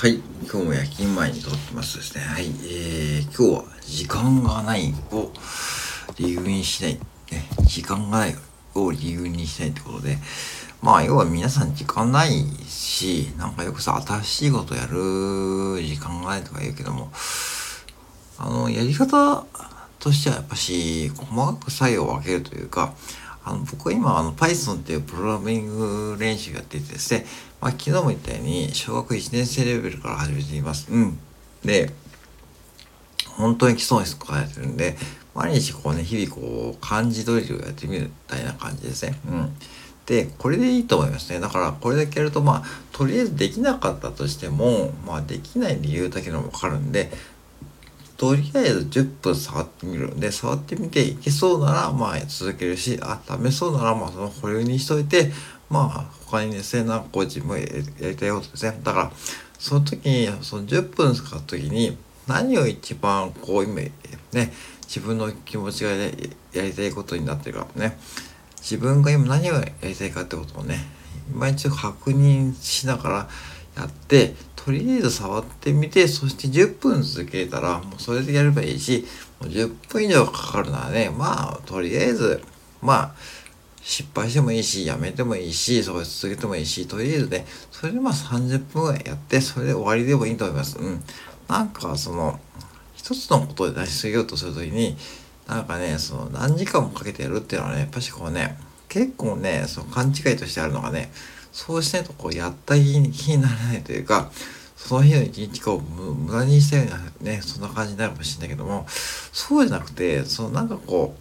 はい。今日も夜勤前に撮ってますですね。はい。えー、今日は時間がないを理由にしない。ね、時間がないを理由にしないってことで、まあ、要は皆さん時間ないし、なんかよくさ、新しいことやる時間がないとか言うけども、あの、やり方としてはやっぱし、細かく作業を分けるというか、あの僕は今あの Python っていうプログラミング練習やっていてですね、まあ、昨日も言ったように小学1年生レベルから始めています。うん。で、本当に基礎の質書やってるんで、毎日こうね、日々こう漢字ドリルをやってみるみたいな感じですね。うん。で、これでいいと思いますね。だからこれだけやるとまあ、とりあえずできなかったとしても、まあできない理由だけでもわかるんで、とりあえず10分触ってみるんで、触ってみていけそうな。ら、まあ続けるし、あ、ダメそうなら、まあその保留にしといて、まあ他にですね、なんかこう自分やりたいことですね。だから、その時に、その10分使った時に、何を一番こう今、ね、自分の気持ちが、やりたいことになってるからね、自分が今何をやりたいかってことをね、今一度確認しながらやって、とりあえず触ってみて、そして10分続けたら、もうそれでやればいいし、もう10分以上かかるならね、まあ、とりあえず、まあ、失敗してもいいし、やめてもいいし、それ続けてもいいし、とりあえずね、それでまあ30分やって、それで終わりでもいいと思います。うん。なんか、その、一つのことで出しすぎようとするときに、なんかね、その何時間もかけてやるっていうのはね、やっぱしこうね、結構ね、その勘違いとしてあるのがね、そうしないとこうやった日に日にならないというか、その日の一日を無駄にしたようなね、そんな感じになるかもしれないけども、そうじゃなくて、そのなんかこ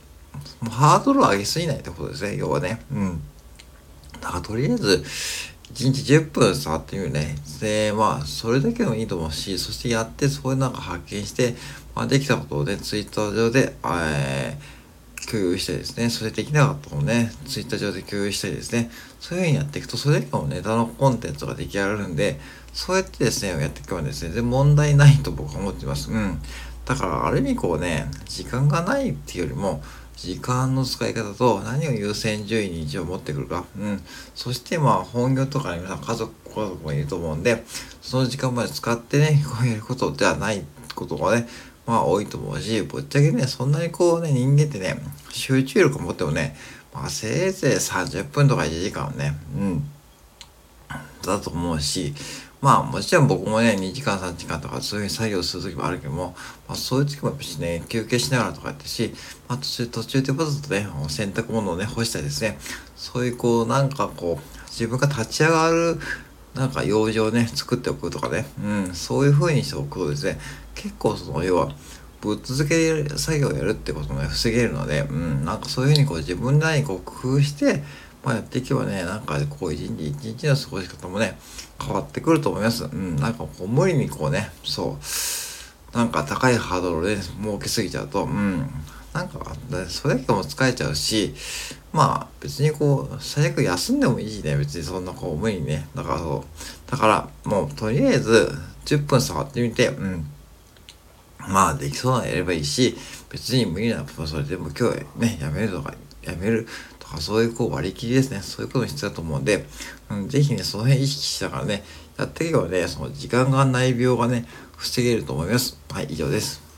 う、もうハードルを上げすぎないってことですね、要はね。うん。だからとりあえず、1日10分触ってみるね。で、まあ、それだけでもいいと思うし、そしてやって、そういうなんか発見して、まあ、できたことをね、ツイッター上で、えー共有したりですね、それできなかったのをね、ツイッター上で共有したりですね、そういう風にやっていくと、それだけのネタのコンテンツが出来上がるんで、そうやってですね、やっていけばですね、全然問題ないと僕は思っています。うん。だから、ある意味こうね、時間がないっていうよりも、時間の使い方と何を優先順位に一応持ってくるか。うん。そしてまあ本業とかに皆さん家族、家族もいると思うんで、その時間まで使ってね、こうやることではないことがね、まあ多いと思うし、ぶっちゃけね、そんなにこうね、人間ってね、集中力持ってもね、まあせいぜい30分とか1時間ね、うん、だと思うし、まあもちろん僕もね、2時間3時間とかそういう作業する時もあるけども、まあそういう時もやっぱしね、休憩しながらとかやってし、まあ途中、途中でわざとね、洗濯物をね、干したりですね、そういうこう、なんかこう、自分が立ち上がるなんか用事をね、作っておくとかね、うん、そういう風にしておくとですね、結構その、要は、ぶっ続け作業をやるってこともね、防げるので、うん、なんかそういう風にこう自分なりにこう工夫して、まあ、やっていけばね、なんかこう一日一日の過ごし方もね、変わってくると思います。うん、なんかこう無理にこうね、そう、なんか高いハードルで儲けすぎちゃうと、うん、なんか、それだけも疲れちゃうし、まあ別にこう、最悪休んでもいいしね、別にそんなこう無理にね。だからそう。だからもうとりあえず10分触ってみて、うん。まあできそうなのやればいいし、別に無理ならそれでも今日ね、やめるとか、やめるとかそういうこう割り切りですね。そういうことも必要だと思うんで、うん、ぜひね、その辺意識しながらね、やっていけばね、その時間がない病がね、防げると思います。はい、以上です。